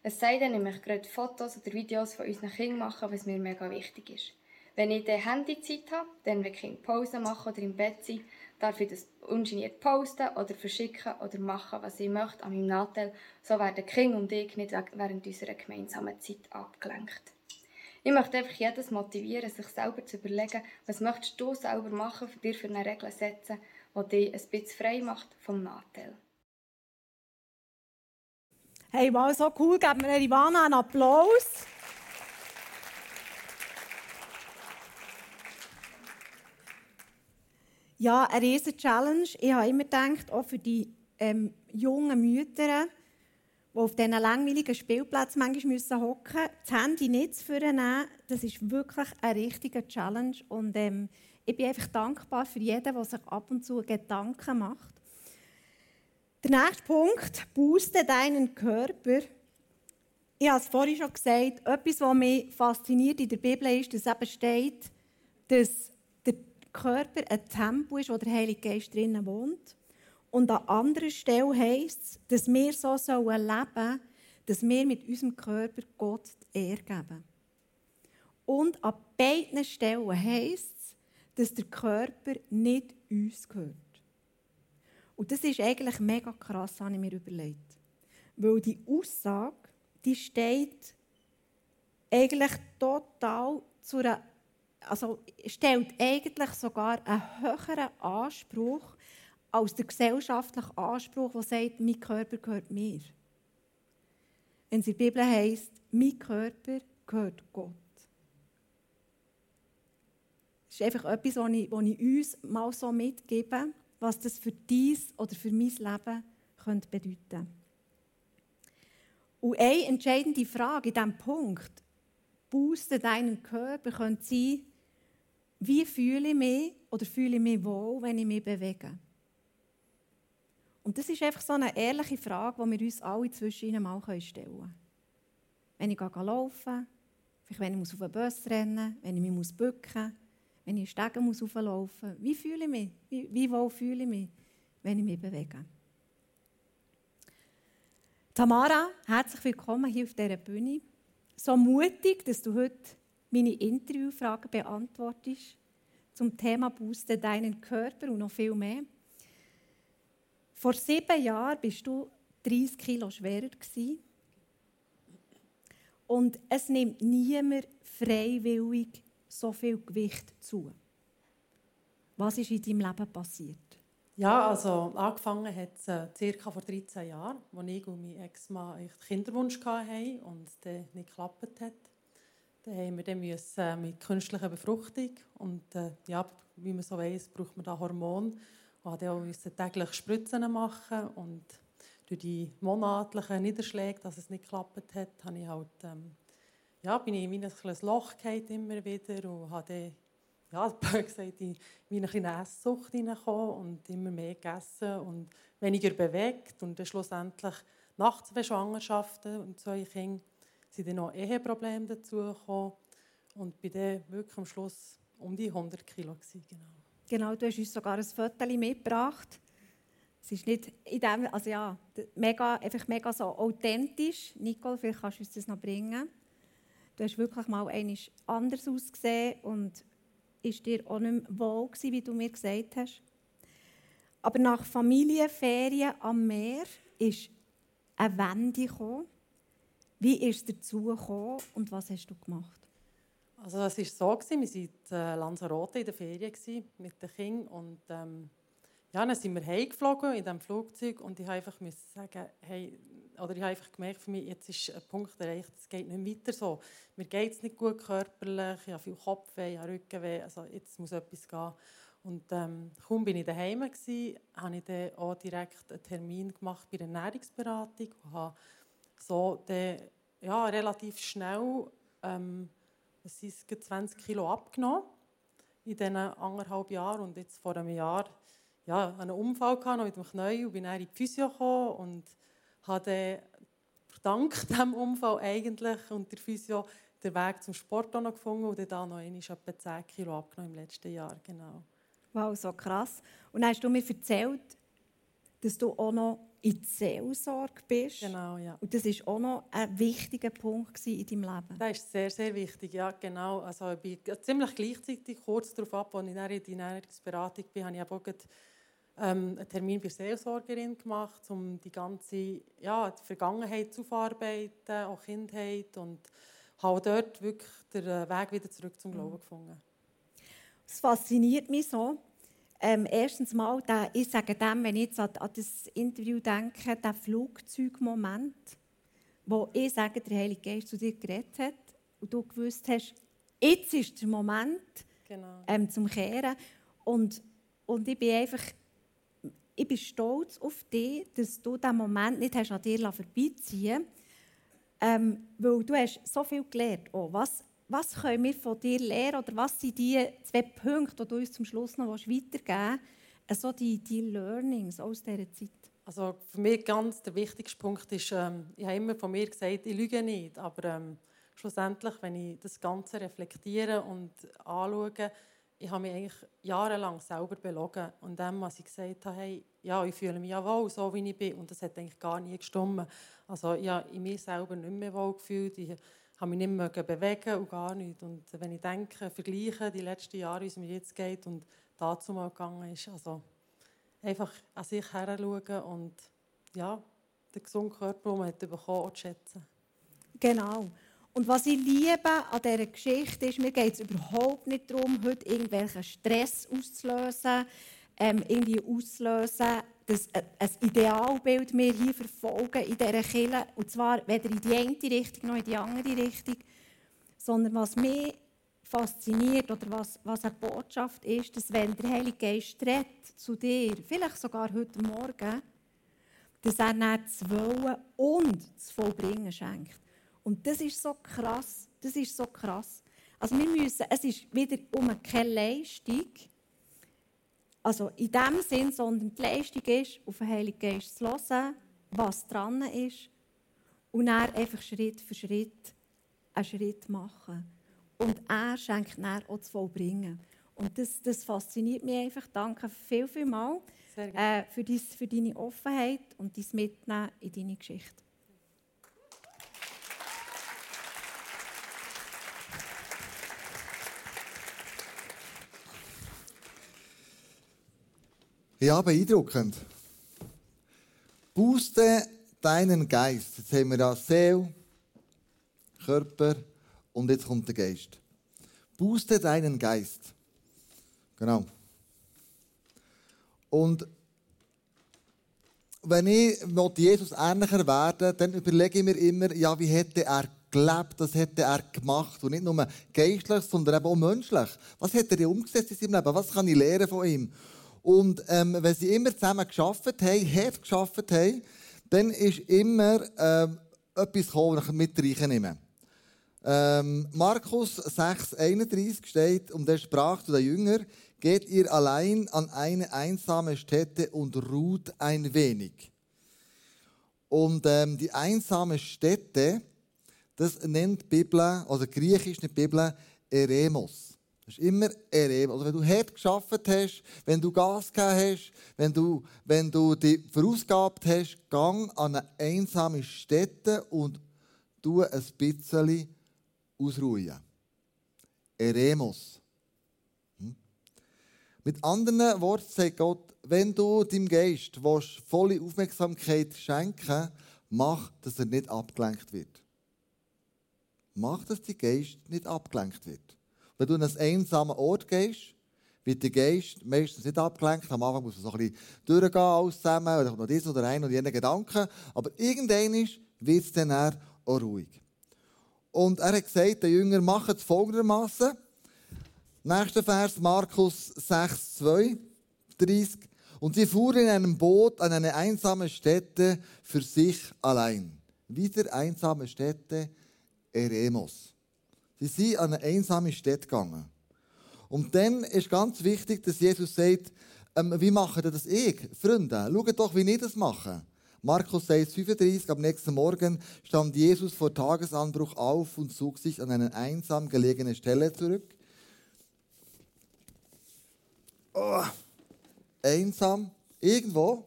Es sei denn, ich möchte gerade Fotos oder Videos von unseren Kindern machen, was mir mega wichtig ist. Wenn ich dann Handyzeit habe, dann will ich Pause machen oder im Bett sein, darf ich das ungeniert posten oder verschicken oder machen, was ich möchte an meinem Nachteil. So werden King und ich nicht während unserer gemeinsamen Zeit abgelenkt. Ich möchte einfach jedes motivieren, sich selber zu überlegen, was möchtest du selber machen, für dir für eine Regel setzen, die dich ein bisschen frei macht vom Nachteil. Hey, mal so cool, geben wir Ivana einen Applaus. Ja, eine riesige Challenge. Ich habe immer gedacht, auch für die ähm, jungen Mütter, die auf diesen langweiligen Spielplätzen manchmal müssen hocken das Handy nicht zu nehmen, das ist wirklich eine richtige Challenge. Und ähm, ich bin einfach dankbar für jeden, der sich ab und zu Gedanken macht. Der nächste Punkt, booste deinen Körper. Ich habe es vorhin schon gesagt, etwas, was mich fasziniert in der Bibel ist, dass eben steht, dass der Körper ein Tempel ist, wo der Heilige Geist drinnen wohnt. Und an anderer Stelle heisst es, dass wir so leben sollen, dass wir mit unserem Körper Gott die Ehre geben. Und an beiden Stellen heisst es, dass der Körper nicht uns gehört. Und das ist eigentlich mega krass, habe ich mir überlegt. Weil die Aussage, die steht eigentlich total zu einer, also stellt eigentlich sogar einen höheren Anspruch als der gesellschaftliche Anspruch, der sagt, mein Körper gehört mir. Wenn es in der Bibel heisst, mein Körper gehört Gott. Das ist einfach etwas, was ich, was ich uns mal so mitgebe, was das für dies oder für mein Leben könnte bedeuten Und eine entscheidende Frage in diesem Punkt, boosten deinen Körper könnte sein, wie fühle ich mich oder fühle ich mich wohl, wenn ich mich bewege. Und das ist einfach so eine ehrliche Frage, die wir uns alle zwischen ihnen mal stellen können. Wenn ich laufen vielleicht wenn ich auf den Bus rennen muss, wenn ich mich bücken muss, wenn ich Stegen muss hochlaufen muss, wie fühle ich mich? Wie, wie wohl fühle ich mich, wenn ich mich bewege? Tamara, herzlich willkommen hier auf dieser Bühne. So mutig, dass du heute meine Interviewfragen beantwortest zum Thema Booste deinen Körper und noch viel mehr. Vor sieben Jahren bist du 30 Kilo schwerer gewesen. Und es nimmt niemand freiwillig so viel Gewicht zu. Was ist in deinem Leben passiert? Ja, also angefangen hat es äh, circa vor 13 Jahren, als ich und mein Ex-Mann Kinderwunsch hatten und der nicht geklappt hat. Dann haben wir dann müssen, äh, mit künstlicher Befruchtung und äh, ja, wie man so weiß, braucht man da Hormone. Und dann auch täglich Spritzen machen und durch die monatlichen Niederschläge, dass es nicht geklappt hat, habe ich halt, ähm, ja, bin ich in ein kleines Loch immer wieder und habe ja, *laughs* gesagt, in eine Esssucht hineingekommen und immer mehr gegessen und weniger bewegt. Und dann schlussendlich nach zwei Schwangerschaften und zwei Kindern sind dann noch Eheprobleme dazugekommen und bin dann wirklich am Schluss um die 100 Kilo. Gewesen, genau. Genau, du hast uns sogar ein Foto mitgebracht. Es ist nicht in dem, also ja, mega, einfach mega so authentisch. Nicole, vielleicht kannst du uns das noch bringen. Du hast wirklich mal einiges anders ausgesehen und ist dir auch nicht mehr wohl gewesen, wie du mir gesagt hast. Aber nach Familienferien am Meer ist eine Wende gekommen. Wie ist es dazu gekommen und was hast du gemacht? Also es war so, wir waren in äh, Lanzarote in der Ferien mit den Kindern und ähm, ja, dann sind wir heimgeflogen in diesem Flugzeug und ich musste einfach sagen, hey, oder ich habe einfach gemerkt, für mich, jetzt ist ein Punkt erreicht, es geht nicht weiter so. Mir geht es nicht gut körperlich, ich habe viel Kopfweh, ich habe Rückenweh, also jetzt muss etwas gehen. Und ähm, kaum bin ich daheim gsi, habe ich dann auch direkt einen Termin gemacht bei der Ernährungsberatung und habe so dann, ja, relativ schnell ähm, es ist 20 Kilo abgenommen in diesen anderthalb Jahren und jetzt vor einem Jahr ja, einen Unfall gehabt mit dem Knie und bin dann in die Physio gekommen und habe dank *laughs* diesem Unfall eigentlich und der Physio den Weg zum Sport auch noch gefunden und dann noch einmal etwa 10 Kilo abgenommen im letzten Jahr. Genau. Wow, so krass. Und hast du mir erzählt, dass du auch noch in die Seelsorge bist. Genau, ja. Und das war auch noch ein wichtiger Punkt in deinem Leben. Das ist sehr, sehr wichtig, ja, genau. Also ich bin ziemlich gleichzeitig, kurz darauf ab, als ich in die Ernährungsberatung bin, habe ich auch ähm, einen Termin bei der Seelsorgerin gemacht, um die ganze ja, die Vergangenheit aufzuarbeiten, auch Kindheit und habe dort wirklich den äh, Weg wieder zurück zum Glauben gefunden. Es fasziniert mich so. Ähm, erstens mal, der, ich sage dem, wenn ich jetzt an, an das Interview denke, der Flugzeugmoment, wo ich sage, der Heilige Geist zu dir geredet hat und du gewusst hast, jetzt ist der Moment genau. ähm, zum Kehren. Und, und ich bin einfach ich bin stolz auf dich, dass du diesen Moment nicht hast an dir vorbeiziehen ähm, weil du hast so viel gelernt. Oh, was, was können wir von dir lernen oder was sind die zwei Punkte, die du uns zum Schluss noch weitergeben willst? Also die, die Learnings aus dieser Zeit. Also für mich ganz der wichtigste Punkt ist, ähm, ich habe immer von mir gesagt, ich lüge nicht, aber ähm, schlussendlich, wenn ich das Ganze reflektiere und anschaue, ich habe mich eigentlich jahrelang selber belogen. Und dann, was ich gesagt habe, hey, ja, ich fühle mich ja wohl, so wie ich bin. Und das hat eigentlich gar nie gestimmt. Also ich habe in mir selber nicht mehr wohl gefühlt. Ich habe mich nicht mehr bewegen und gar nicht. Und wenn ich denke, vergleiche die letzten Jahre, wie es mir jetzt geht und dazu mal gegangen ist, also einfach an sich her schauen und ja, den gesunden Körper, den man hat bekommen hat, schätzen. Genau. Und was ich liebe an dieser Geschichte ist, mir geht es überhaupt nicht darum, heute irgendwelchen Stress auszulösen, ähm, irgendwie auszulösen, dass ein Idealbild wir hier verfolgen in dieser Kirche. Und zwar weder in die eine Richtung noch in die andere Richtung. Sondern was mich fasziniert oder was, was eine Botschaft ist, dass wenn der Heilige Geist redet zu dir, vielleicht sogar heute Morgen, dass er dann das Wollen und das Vollbringen schenkt. Und das ist so krass. Das ist so krass. Also wir müssen, es ist wieder um keine Leistung, also in dem Sinn, sondern die Leistung ist, auf den Heiligen Geist zu hören, was dran ist und dann einfach Schritt für Schritt einen Schritt machen. Und er schenkt dann auch zu vollbringen. Und das, das fasziniert mich einfach. Danke viel, viel mal äh, für, dies, für deine Offenheit und dein Mitnehmen in deine Geschichte. Ja, beeindruckend. Booste deinen Geist. Jetzt haben wir ja Seele, Körper und jetzt kommt der Geist. Booste deinen Geist. Genau. Und wenn ich Jesus ähnlicher werden dann überlege ich mir immer, ja, wie hätte er gelebt, was hätte er gemacht. Und nicht nur geistlich, sondern eben auch menschlich. Was hat er umgesetzt in seinem Leben? Was kann ich lernen von ihm? Und ähm, wenn sie immer zusammen geschafft haben, hart geschafft haben, dann ist immer ähm, etwas gekommen, das ich mit reinnehmen ähm, Markus 6, 31 steht, und er sprach zu den Jüngern, geht ihr allein an eine einsame Stätte und ruht ein wenig. Und ähm, die einsame Stätte, das nennt die Bibel, oder griechisch die Bibel Eremos. Das ist immer Eremos. Also wenn du hart geschafft hast, wenn du Gas gegeben hast, wenn du, wenn du dich verausgabt hast, gang an eine einsame Stätte und tu ein bisschen ausruhen. Eremos. Hm? Mit anderen Worten sagt Gott, wenn du deinem Geist volle Aufmerksamkeit schenken mach, dass er nicht abgelenkt wird. Mach, dass dein Geist nicht abgelenkt wird. Wenn du an einen einsamen Ort gehst, wird der Geist meistens nicht abgelenkt. Am Anfang muss man so ein bisschen durchgehen, alles zusammen, oder noch dies oder ein oder jene Gedanken. Aber irgendwann wird es dann auch ruhig. Und er hat gesagt, der Jünger macht es folgendermaßen. Nächster Vers, Markus 6, 2, 30. Und sie fuhren in einem Boot an eine einsame Stätte für sich allein. Wieder einsame Stätte, Eremos. Sie sind an eine einsame Stätte gegangen. Und dann ist ganz wichtig, dass Jesus sagt, ähm, wie mache ich das ich? Freunde, schaut doch, wie ich das mache. Markus 6, 35, am nächsten Morgen stand Jesus vor Tagesanbruch auf und zog sich an eine einsam gelegene Stelle zurück. Oh, einsam, irgendwo,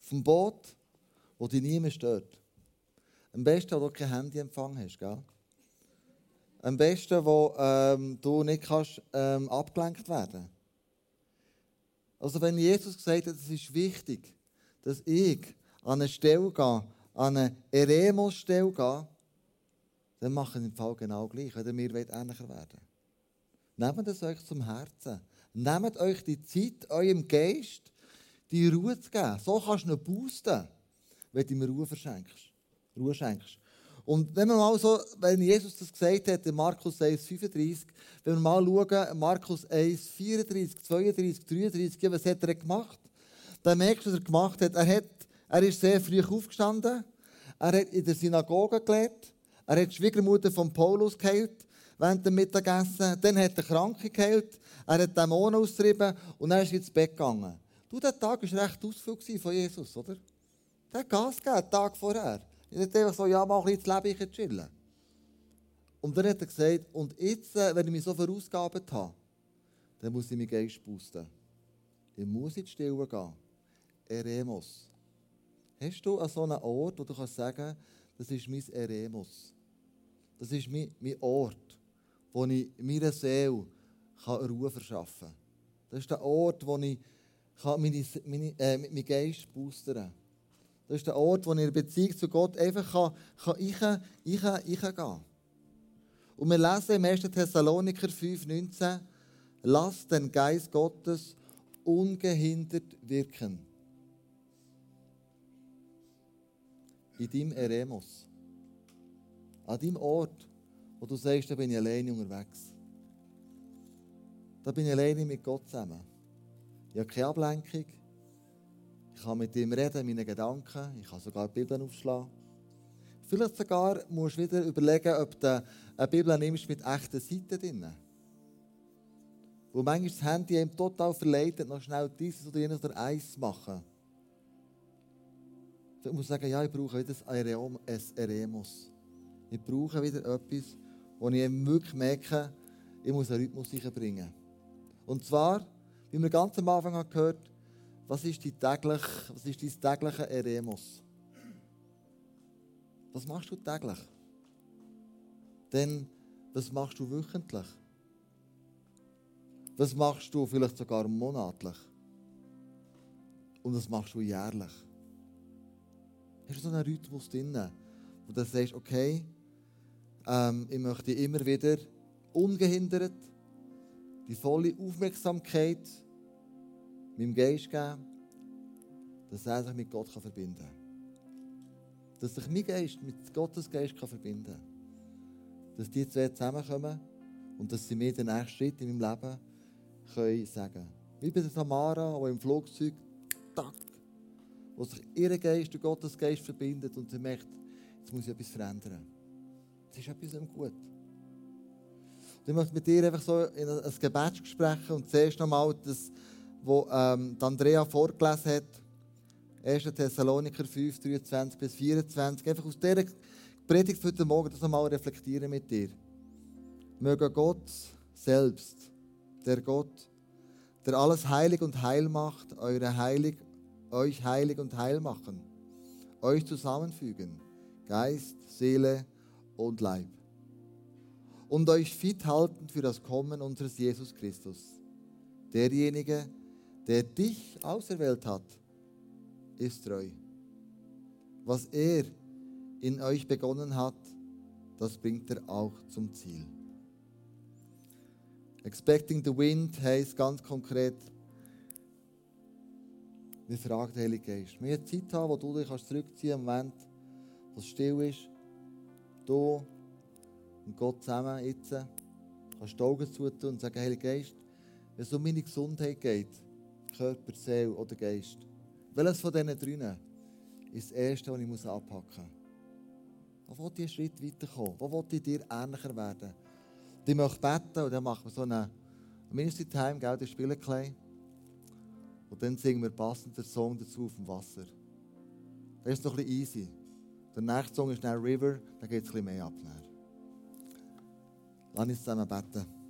auf dem Boot, wo dich niemand stört. Am besten, wo du kein Handyempfang hast, gell? Am besten, wo ähm, du nicht kannst, ähm, abgelenkt werden Also wenn Jesus gesagt hat, es ist wichtig, dass ich an eine Stelle gehe, an eine Eremos-Stelle gehe, dann mache ich im Fall genau gleich, wenn mir ähnlicher werden Nehmt es euch zum Herzen. Nehmt euch die Zeit, eurem Geist die Ruhe zu geben. So kannst du ihn boosten, wenn du ihm Ruhe verschenkst. Ruhe schenkst. Und wenn wir mal so, wenn Jesus das gesagt hat, in Markus 1, 35, wenn wir mal schauen, Markus 1, 34, 32, 33, ja, was hat er gemacht? Dann merkst du, was er gemacht hat. Er, hat, er ist sehr früh aufgestanden, er hat in der Synagoge gelehrt, er hat die Schwiegermutter von Paulus geheilt während dem Mittagessen, dann hat er Kranke geheilt, er hat Dämonen austrieben und dann ist er ins Bett gegangen. Du, der Tag war recht ausführlich von Jesus, oder? Der hat Gas gegeben, den Tag vorher. Ich nicht einfach so, ja, mach jetzt lebe ich chillen. Und dann hat er gesagt, und jetzt, äh, wenn ich mich so verausgabt habe, dann muss ich meinen Geist boosten. Ich muss in die Stille gehen. Eremos. Hast du an so einen Ort, wo du kannst sagen, das ist mein Eremos. Das ist mein, mein Ort, wo ich meiner Seele kann Ruhe verschaffen kann. Das ist der Ort, wo ich kann meine, meine, äh, meinen Geist boostern kann. Das ist der Ort, wo ich in Beziehung zu Gott einfach kann, kann ich, ich, ich gehen. Und wir lesen im 1. Thessaloniker 5,19, lass den Geist Gottes ungehindert wirken. In deinem Eremos. An deinem Ort, wo du sagst, da bin ich alleine unterwegs. Da bin ich alleine mit Gott zusammen. Ich habe keine Ablenkung. Ich kann mit ihm reden, meine Gedanken. Ich kann sogar die aufschlagen. Vielleicht sogar musst du wieder überlegen, ob du eine Bibel nimmst mit echten Seiten drin. Wo manchmal das Handy ihm total verleitet, noch schnell dieses oder jenes oder eins zu machen. Ich muss sagen, ja, ich brauche wieder ein Eremus. Ich brauche wieder etwas, wo ich wirklich merke, ich muss einen Rhythmus reinbringen. Und zwar, wie wir ganz am Anfang haben gehört was ist, die täglich, was ist dein täglicher Eremus? Was machst du täglich? Denn was machst du wöchentlich? Was machst du vielleicht sogar monatlich? Und was machst du jährlich? Hast du so einen Rhythmus drin, wo du sagst, okay, ähm, ich möchte immer wieder ungehindert die volle Aufmerksamkeit meinem Geist geben, dass er sich mit Gott verbinden kann. Dass sich mein Geist mit Gottes Geist verbinden kann. Dass die zwei zusammenkommen und dass sie mir den nächsten Schritt in meinem Leben können sagen Wie bei der Tamara, die im Flugzeug, tack, wo sich ihr Geist und Gottes Geist verbindet und sie merkt, jetzt muss ich etwas verändern. Es ist etwas nicht gut. Und ich möchte mit dir einfach so in ein Gebet sprechen und zuerst nochmal das, was ähm, Andrea vorgelesen hat, 1. Thessaloniker 5, 23 bis 24, einfach aus dieser Predigt für heute Morgen das nochmal reflektieren mit dir. Möge Gott selbst, der Gott, der alles heilig und heil macht, eure heilig, euch heilig und heil machen, euch zusammenfügen, Geist, Seele und Leib. Und euch fit halten für das Kommen unseres Jesus Christus. Derjenige, der dich auserwählt hat, ist treu. Was er in euch begonnen hat, das bringt er auch zum Ziel. Expecting the wind heisst ganz konkret, wir fragen den Heiligen Geist. Wir Zeit haben, wo du dich zurückziehen kannst, wo es still ist. Du und Gott zusammen jetzt kannst die Augen zutun und sagen, Heiliger Geist, wenn es um meine Gesundheit geht, Körper, Seele oder Geist, welches von diesen drinnen ist das Erste, was ich anpacken muss? Wo will ich einen Schritt weiterkommen? Wo will ich dir ähnlicher werden? Ich möchte beten und dann machen wir so eine Ministry Time, gell, das spielen klein. Und dann singen wir passend den Song dazu auf dem Wasser. Das ist noch ein bisschen easy. Der nächste Song ist dann River, da geht es ein bisschen mehr ab. Lass uns zusammen beten.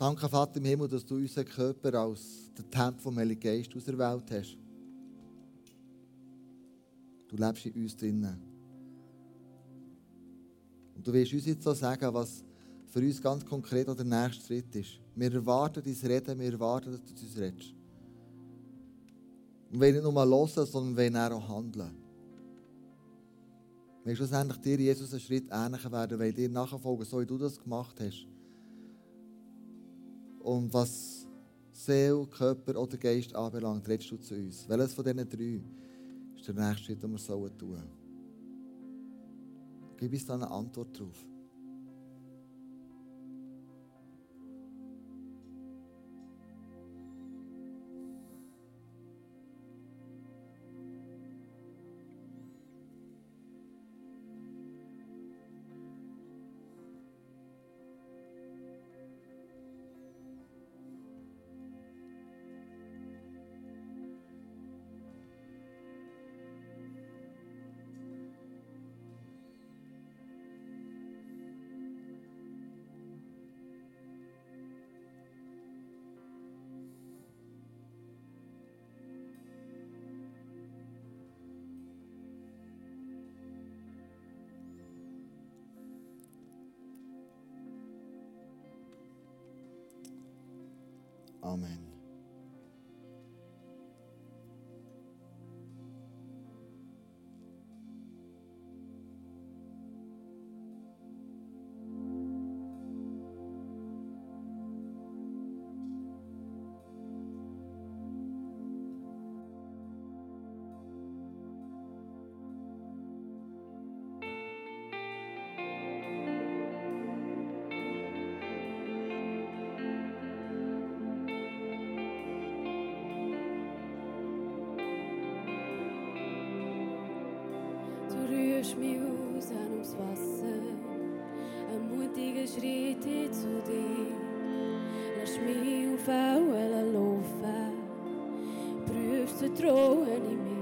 Danke, Vater im Himmel, dass du unseren Körper als den Tempel vom Heiligen Geist auserwählt hast. Du lebst in uns drinnen. Und du willst uns jetzt so sagen, was für uns ganz konkret der nächste Schritt ist. Wir erwarten dein Reden, wir erwarten, dass du zu uns redest. Und wir nicht nur hören, sondern wir auch handeln. Wir schlussendlich dir, Jesus, einen Schritt ähnlicher werden, weil dir nachfolgen, so wie du das gemacht hast. Und was Seele, Körper oder Geist anbelangt, redest du zu uns. Welches von diesen drei ist der nächste Schritt, den wir tun sollen? Gib uns da eine Antwort drauf. Amen. Schritte zu dir. Lass mich auf Wellen laufen, prüfst du Trauen in mir.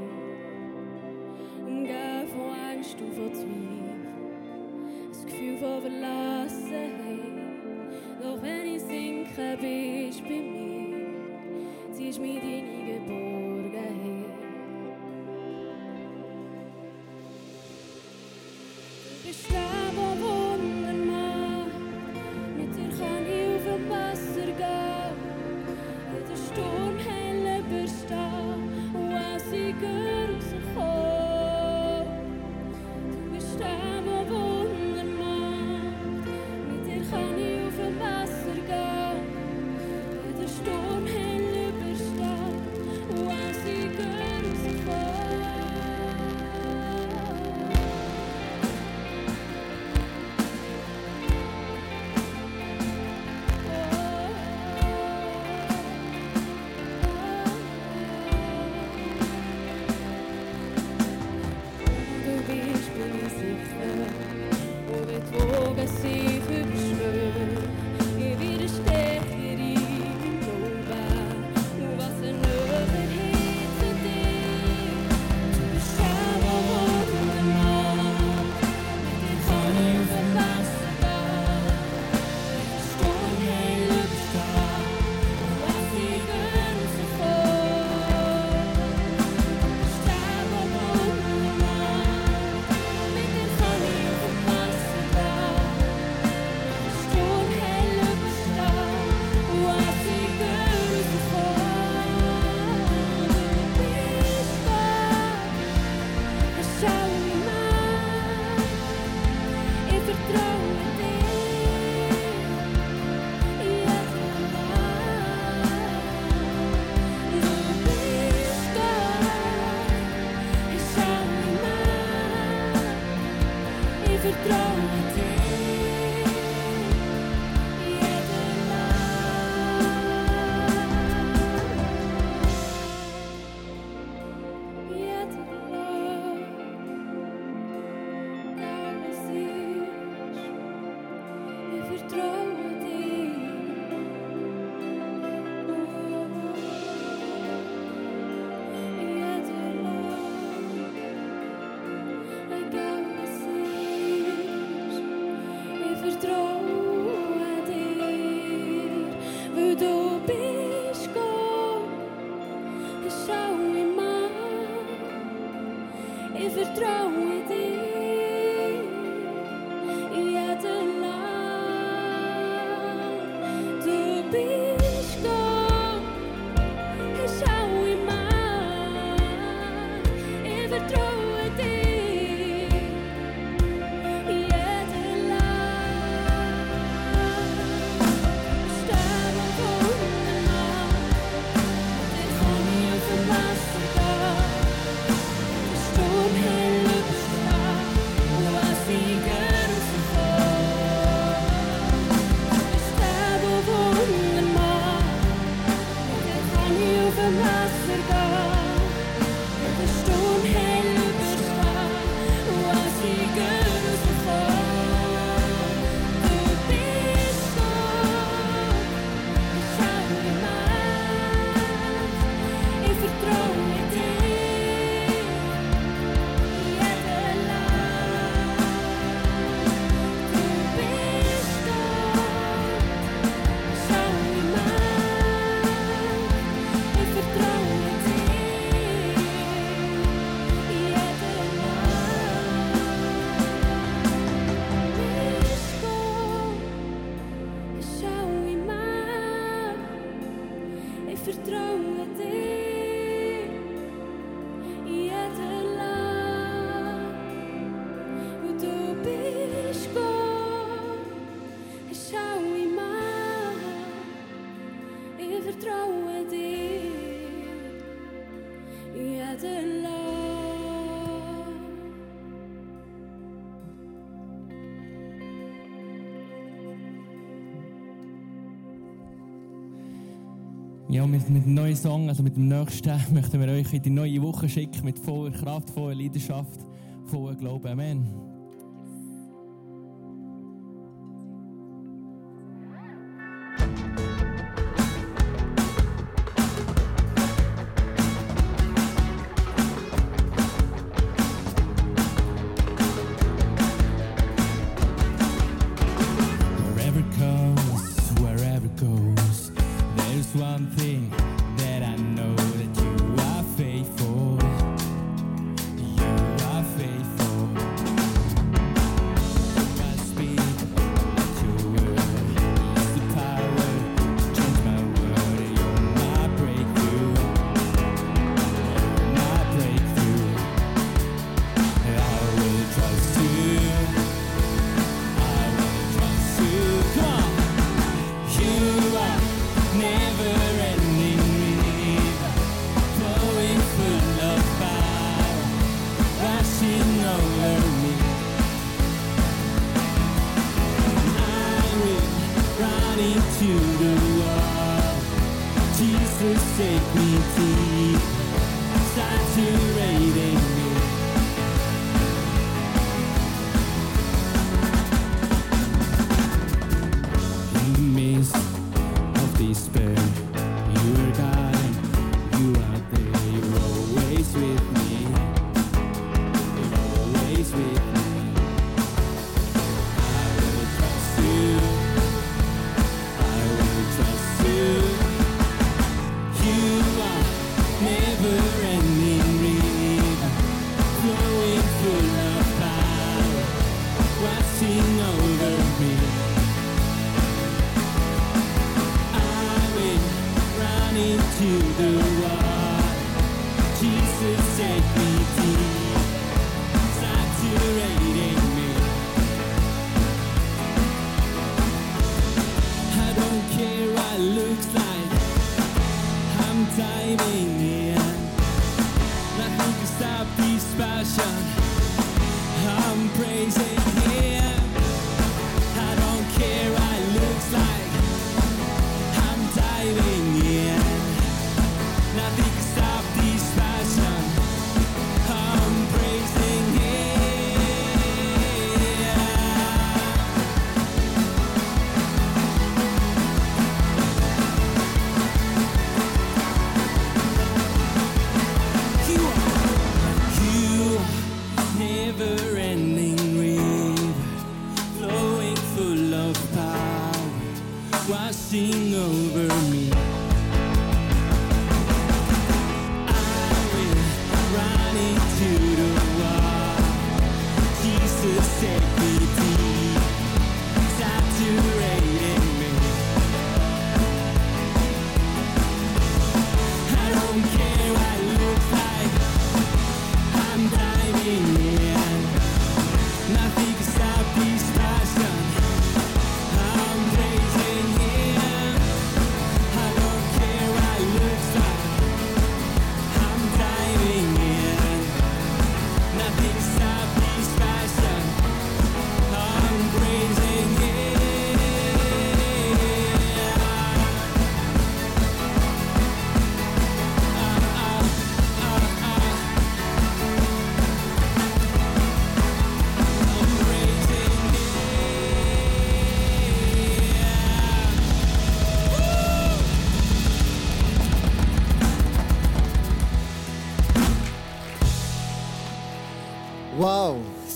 Ja, mit, mit einem neuen Song, also mit dem nächsten, *laughs* möchten wir euch in die neue Woche schicken mit voller Kraft, voller Leidenschaft, voller Glaube. Amen.